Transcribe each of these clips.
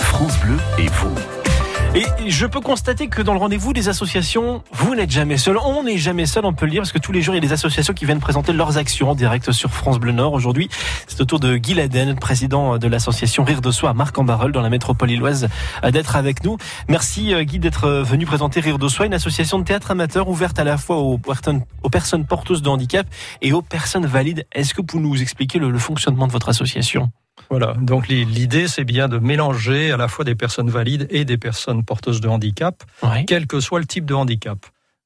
France Bleu et vous. Et je peux constater que dans le rendez-vous des associations, vous n'êtes jamais seul. On n'est jamais seul, on peut le dire, parce que tous les jours, il y a des associations qui viennent présenter leurs actions en direct sur France Bleu Nord. Aujourd'hui, c'est au tour de Guy Laden, président de l'association Rire de Soi à marc en dans la métropole illoise, d'être avec nous. Merci euh, Guy d'être venu présenter Rire de Soi, une association de théâtre amateur ouverte à la fois aux personnes, porteuses de handicap et aux personnes valides. Est-ce que vous pouvez nous expliquer le, le fonctionnement de votre association? Voilà, donc l'idée c'est bien de mélanger à la fois des personnes valides et des personnes porteuses de handicap, quel que soit le type de handicap.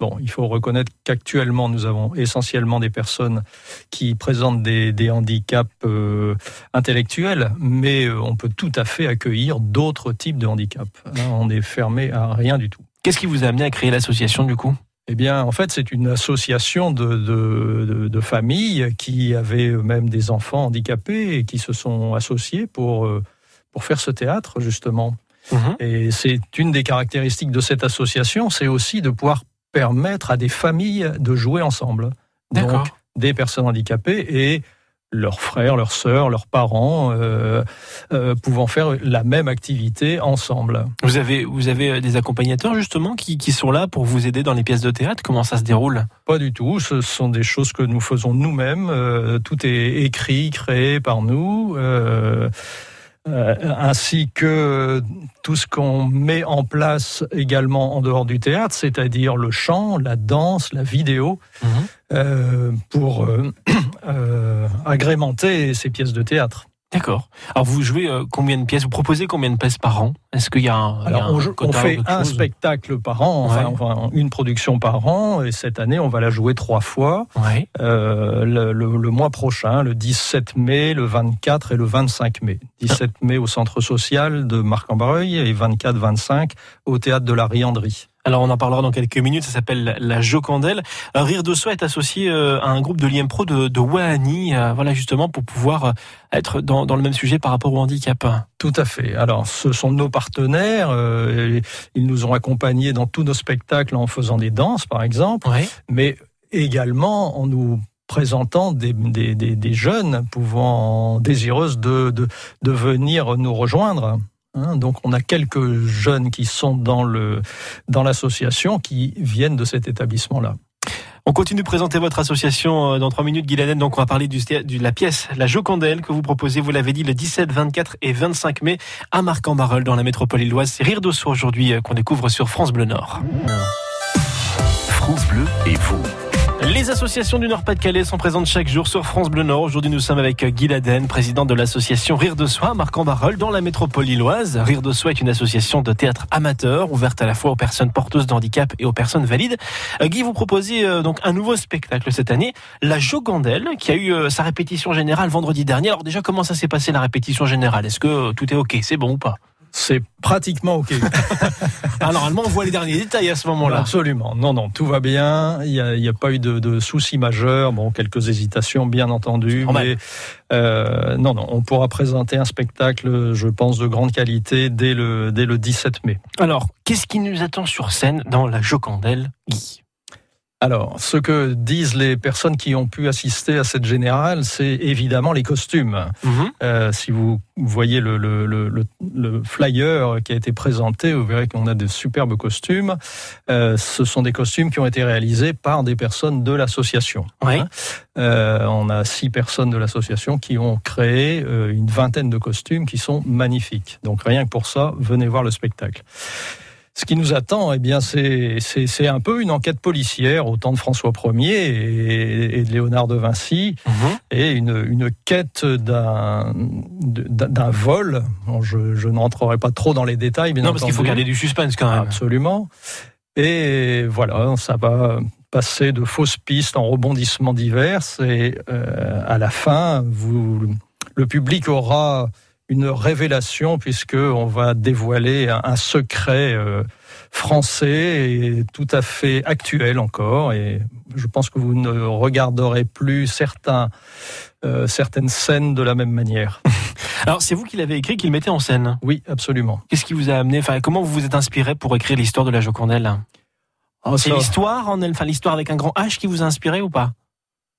Bon, il faut reconnaître qu'actuellement, nous avons essentiellement des personnes qui présentent des, handicaps euh, intellectuels, mais euh, on peut tout à fait accueillir d'autres types de handicaps. Hein, on est fermé à rien du tout. Qu'est-ce qui vous a amené à créer l'association du coup? Eh bien, en fait, c'est une association de, de, de, familles qui avaient même des enfants handicapés et qui se sont associés pour, euh, pour faire ce théâtre, justement. Mhm. Et c'est une des caractéristiques de cette association, c'est aussi de pouvoir permettre à des familles de jouer ensemble. Donc, des personnes handicapées et leurs frères, leurs sœurs, leurs parents euh, euh, pouvant faire la même activité ensemble. Vous avez, vous avez des accompagnateurs justement qui, qui sont là pour vous aider dans les pièces de théâtre? Comment ça se déroule? Pas du tout, ce sont des choses que nous faisons nous-mêmes. Euh, tout est écrit, créé par nous. Euh, euh, ainsi que tout ce qu'on met en place également en dehors du théâtre, c'est-à-dire le chant, la danse, la vidéo, mhm. euh, pour euh, agrémenter ces pièces de théâtre. D'accord. Alors vous jouez euh, combien de pièces? Vous proposez combien de pièces par an? Est-ce qu'il y a un, Alors on, fait un spectacle par an, enfin, une production par an, et cette année on va la jouer trois fois. Euh, le, mois prochain, le 17 mai, le 24 et le 25 mai. 17 mai au centre social de Marc-en-Barreuil et 24-25 au théâtre de la Rianderie. Alors on en parlera dans quelques minutes, ça s'appelle la Jocandelle. Euh, Rire de soi est associé euh, à un groupe de l'IMPRO de, de Wahani, euh, voilà justement pour pouvoir être dans, le même sujet par rapport au handicap. Tout à fait. Alors ce sont nos partenaires, ils nous ont accompagnés dans tous nos spectacles en faisant des danses par exemple, mais également en nous présentant des, des, jeunes pouvant désireuses de, de, de venir nous rejoindre. Hein, donc on a quelques jeunes qui sont dans le dans l'association qui viennent de cet établissement-là. On continue de présenter votre association euh, dans trois minutes, Guylaine. Donc, on va parler du, de la pièce La Jocandelle que vous proposez, vous l'avez dit, le 17, 24 et 25 mai à Marc-en-Barœul dans la métropole illoise. C'est Rire d'Osso aujourd'hui euh, qu'on découvre sur France Bleu Nord. France Bleu et vous. Les associations du Nord-Pas-de-Calais sont présentes chaque jour sur France Bleu Nord. Aujourd'hui, nous sommes avec Guy Laden, président de l'association Rire de Soi, marc en dans la métropole lilloise. Rire de Soi est une association de théâtre amateur, ouverte à la fois aux personnes porteuses de handicap et aux personnes valides. Euh, Guy, vous proposez euh, donc un nouveau spectacle cette année, La Jogandelle, qui a eu euh, sa répétition générale vendredi dernier. Alors déjà, comment ça s'est passé la répétition générale? Est-ce que tout est OK? C'est bon ou pas? C'est pratiquement OK. ah, normalement, on voit les derniers détails à ce moment-là. Absolument. Non, non, tout va bien. Il n'y a, a, pas eu de, de, soucis majeurs. Bon, quelques hésitations, bien entendu. Mais euh, non, non, on pourra présenter un spectacle, je pense, de grande qualité dès le, dès le 17 mai. Alors, qu'est-ce qui nous attend sur scène dans la Jocandelle, Guy? Alors, ce que disent les personnes qui ont pu assister à cette générale, c'est évidemment les costumes. Mhm. Euh, si vous voyez le, le, le, le, flyer qui a été présenté, vous verrez qu'on a de superbes costumes. Euh, ce sont des costumes qui ont été réalisés par des personnes de l'association. Oui. Hein. euh, on a six personnes de l'association qui ont créé une vingtaine de costumes qui sont magnifiques. Donc rien que pour ça, venez voir le spectacle. Ce qui nous attend, eh bien, c'est un peu une enquête policière au temps de François Ier et, de Léonard de Vinci, mhm. et une, une quête d'un vol. je, je n'entrerai pas trop dans les détails, mais non, parce qu'il faut garder du suspense quand même. Absolument. Et voilà, ça va passer de fausses pistes en rebondissements divers, et euh, à la fin, vous, le public aura une révélation puisque on va dévoiler un, secret euh, français et tout à fait actuel encore. Et je pense que vous ne regarderez plus certains, euh, certaines scènes de la même manière. Alors c'est vous qui l'avez écrit, qui le mettez en scène? Oui, absolument. Qu'est-ce qui vous a amené Enfin, comment vous vous êtes inspiré pour écrire l'histoire de la Jocondelle ah, C'est l'histoire en elle, enfin l'histoire avec un grand H qui vous a inspiré ou pas?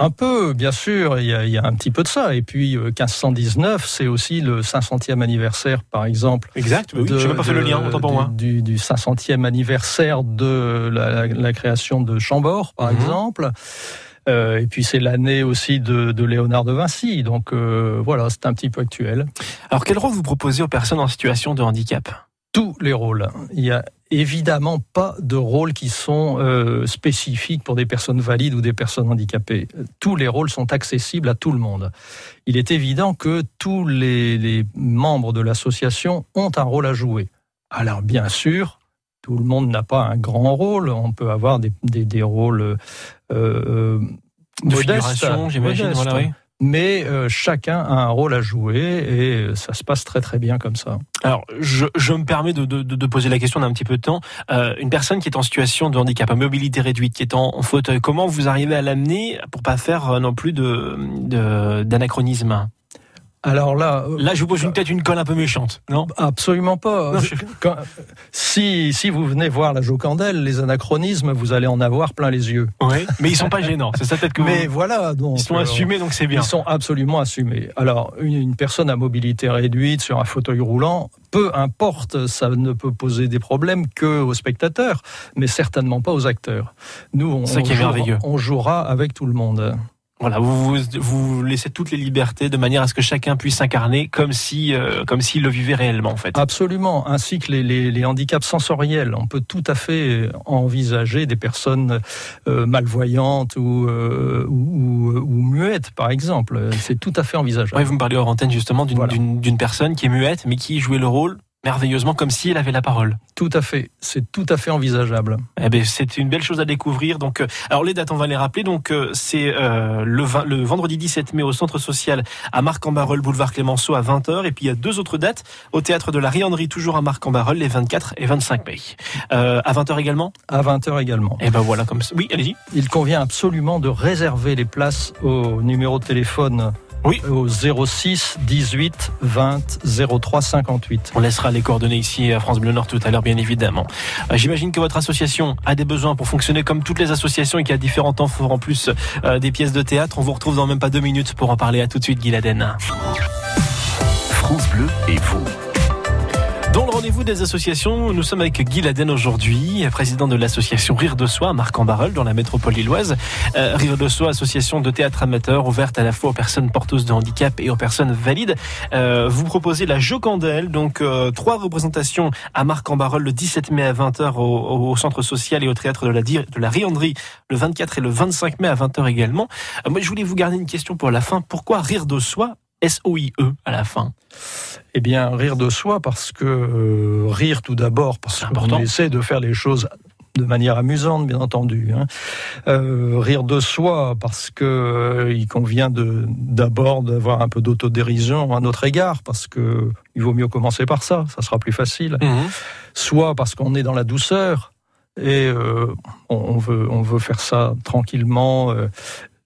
Un peu, bien sûr, il y, a, un petit peu de ça. Et puis 1519, c'est aussi le 500e anniversaire, par exemple. Exact, oui, je n'ai pas fait le lien, autant pour moi. Du, 500e anniversaire de la, création de Chambord, par mhm. exemple. Euh, et puis c'est l'année aussi de, Léonard de Vinci. Donc euh, voilà, c'est un petit peu actuel. Alors quel rôle vous proposez aux personnes en situation de handicap? Tous les rôles. Il y a évidemment pas de rôles qui sont euh, spécifiques pour des personnes valides ou des personnes handicapées. Tous les rôles sont accessibles à tout le monde. Il est évident que tous les, membres de l'association ont un rôle à jouer. Alors bien sûr, tout le monde n'a pas un grand rôle. On peut avoir des, des, rôles euh, de modestes, j'imagine. Voilà, mais euh, chacun a un rôle à jouer et ça se passe très très bien comme ça. Alors, je, me permets de, poser la question d'un petit peu de temps. Euh, une personne qui est en situation de handicap, à mobilité réduite, qui est en, fauteuil, comment vous arrivez à l'amener pour pas faire euh, non plus d'anachronisme? Alors là, là, je vous pose une tête, une colle un peu méchante, non? Absolument pas. si si vous venez voir la Jocandelle, les anachronismes, vous allez en avoir plein les yeux. Oui, mais ils sont pas gênants. C'est ça peut-être que. Mais voilà, donc ils sont euh, assumés, donc c'est bien. Ils sont absolument assumés. Alors une, personne à mobilité réduite sur un fauteuil roulant, peu importe, ça ne peut poser des problèmes que aux spectateurs, mais certainement pas aux acteurs. Nous, on, on jouera avec tout le monde. Voilà, vous, vous, laissez toutes les libertés de manière à ce que chacun puisse s'incarner comme si euh, comme s'il le vivait réellement en fait. Absolument, ainsi que les, les, les, handicaps sensoriels. On peut tout à fait envisager des personnes euh, malvoyantes ou, euh, ou, ou, muettes par exemple. C'est tout à fait envisageable. Oui, vous me parlez hors antenne justement d'une d'une personne qui est muette mais qui jouait le rôle merveilleusement comme si elle avait la parole. Tout à fait, c'est tout à fait envisageable. Eh ben, c'est une belle chose à découvrir. Donc, euh, alors les dates, on va les rappeler. Donc, euh, c'est euh, le, le, vendredi 17 mai au Centre social à Marc-en-Barœul, boulevard Clémenceau à 20h. Et puis il y a deux autres dates au théâtre de la Rianderie, toujours à Marc-en-Barœul, les 24 et 25 mai. à 20h également? À 20h également. Et eh ben voilà comme ça. Oui, allez-y. Il convient absolument de réserver les places au numéro de téléphone oui. Au 06 18 20 03 58. On laissera les coordonnées ici à France Bleu Nord tout à l'heure, bien évidemment. Euh, j'imagine que votre association a des besoins pour fonctionner comme toutes les associations et qu'il y a différents temps forts en plus euh, des pièces de théâtre. On vous retrouve dans même pas deux minutes pour en parler. À tout de suite, Guy France Bleu et vous. Rendez-vous des associations, nous sommes avec Guy Laden aujourd'hui, président de l'association Rire de Soi à Marc-en-Barœul dans la métropole lilloise. Euh, Rire de Soi, association de théâtre amateur ouverte à la fois aux personnes porteuses de handicap et aux personnes valides. Euh, vous proposez la Jocandelle, donc euh, trois représentations à Marc-en-Barœul le 17 mai à 20h au, centre social et au théâtre de la, de la Rianderie le 24 et le 25 mai à 20h également. moi, je voulais vous garder une question pour la fin. Pourquoi Rire de Soi S-O-I-E à la fin Eh bien, rire de soi, parce que euh, rire tout d'abord, parce qu'on essaie de faire les choses de manière amusante, bien entendu. Hein. Euh, rire de soi, parce que euh, il convient d'abord d'avoir un peu d'autodérision à notre égard, parce que il vaut mieux commencer par ça, ça sera plus facile. Mhm. Soit parce qu'on est dans la douceur, et on, veut, on veut faire ça tranquillement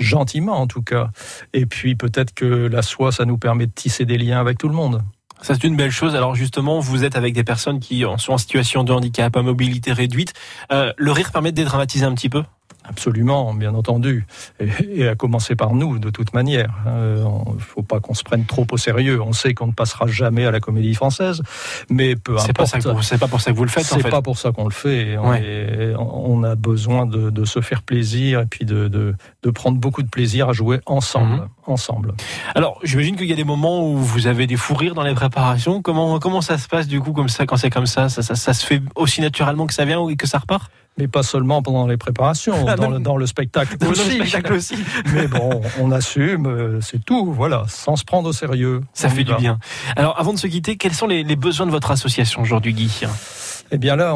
gentiment en tout cas. Et puis peut-être que la soie, ça nous permet de tisser des liens avec tout le monde. Ça c'est une belle chose. Alors justement, vous êtes avec des personnes qui sont en situation de handicap, à mobilité réduite. Euh, le rire permet de dédramatiser un petit peu? Absolument, bien entendu. Et, à commencer par nous, de toute manière. Il euh, ne faut pas qu'on se prenne trop au sérieux. On sait qu'on ne passera jamais à la comédie française, mais peu importe. C'est pas pour ça que vous le faites. C'est pas pour ça qu'on le fait. On, a besoin de, se faire plaisir et puis de, de, prendre beaucoup de plaisir à jouer ensemble. Mhm. ensemble. Alors, j'imagine qu'il y a des moments où vous avez des fous rires dans les préparations. Comment comment ça se passe du coup comme ça quand c'est comme ça ça, ça ça, se fait aussi naturellement que ça vient ou que ça repart? Mais pas seulement pendant les préparations, ah, dans, le, dans, le, spectacle aussi. mais bon, on assume, euh, c'est tout, voilà, sans se prendre au sérieux. Ça fait du bien. Alors, avant de se quitter, quels sont les, les besoins de votre association aujourd'hui, Guy? Eh bien là,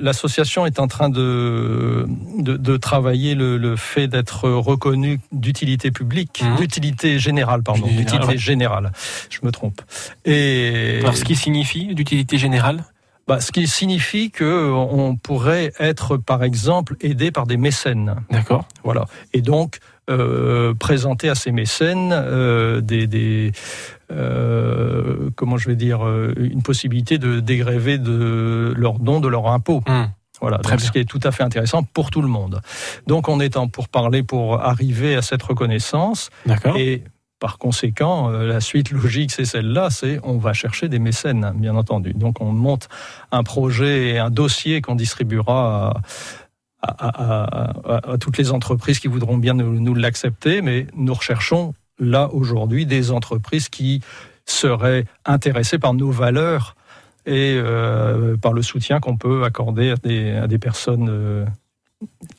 l'association est en train de, de, de travailler le, le fait d'être reconnu d'utilité publique, mmh. d'utilité générale, pardon, d'utilité générale. Je me trompe. Et alors, ce qui signifie d'utilité générale? Bah, ce qui signifie que on pourrait être, par exemple, aidé par des mécènes. D'accord. Voilà. Et donc euh, présenter à ces mécènes euh, des, des euh, comment je vais dire, euh, une possibilité de dégréver de leurs dons, de leurs impôts. Hum. Voilà, Très donc ce qui est tout à fait intéressant pour tout le monde. Donc on est en pour parler pour arriver à cette reconnaissance D'accord. et par conséquent, euh, la suite logique, c'est celle-là, c'est on va chercher des mécènes, bien entendu. Donc on monte un projet et un dossier qu'on distribuera à, toutes les entreprises qui voudront bien nous, l'accepter, mais nous recherchons là aujourd'hui des entreprises qui seraient intéressées par nos valeurs et euh, par le soutien qu'on peut accorder à des, à des personnes euh,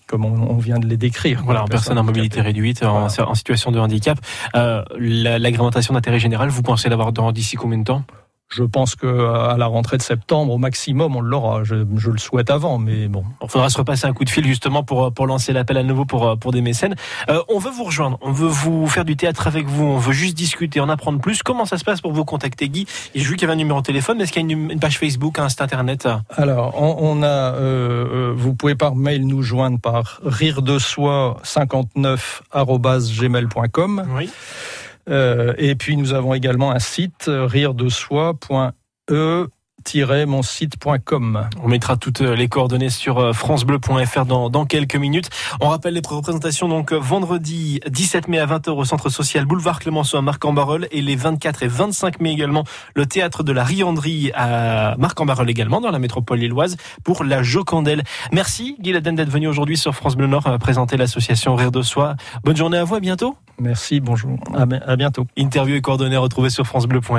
comme on, vient de les décrire. Voilà, en personne en mobilité réduite, en, situation de handicap. Euh, la- L'agrémentation d'intérêt général, vous pensez l'avoir dans d'ici combien de temps? Je pense que à la rentrée de septembre, au maximum, on l'aura. Je, je le souhaite avant, mais bon. Il faudra se repasser un coup de fil justement pour, pour lancer l'appel à nouveau pour, pour des mécènes. Euh, on veut vous rejoindre, on veut vous faire du théâtre avec vous, on veut juste discuter, en apprendre plus. Comment ça se passe pour vous contacter, Guy? J'ai vu qu'il y avait un numéro de téléphone, mais est-ce qu'il y a une, une page Facebook, un site internet? Alors, on, on a, euh, euh, vous pouvez par mail nous joindre par rire de soi 59 gmail.com Oui. Euh, et puis nous avons également un site euh, rire de On mettra toutes euh, les coordonnées sur euh, francebleu.fr dans, dans quelques minutes. On rappelle les représentations donc euh, vendredi 17 mai à 20h au centre social boulevard Clémenceau à Marc-en-Barœul et les 24 et 25 mai également le théâtre de la Rianderie à Marc-en-Barœul également dans la métropole lilloise pour la Jocandelle. Merci Guy Laden d'être venu aujourd'hui sur France Bleu Nord présenter l'association Rire de Soi. Bonne journée à vous, à bientôt. Merci, bonjour, à, à bientôt. Interview et coordonnées retrouvées sur francebleu.fr.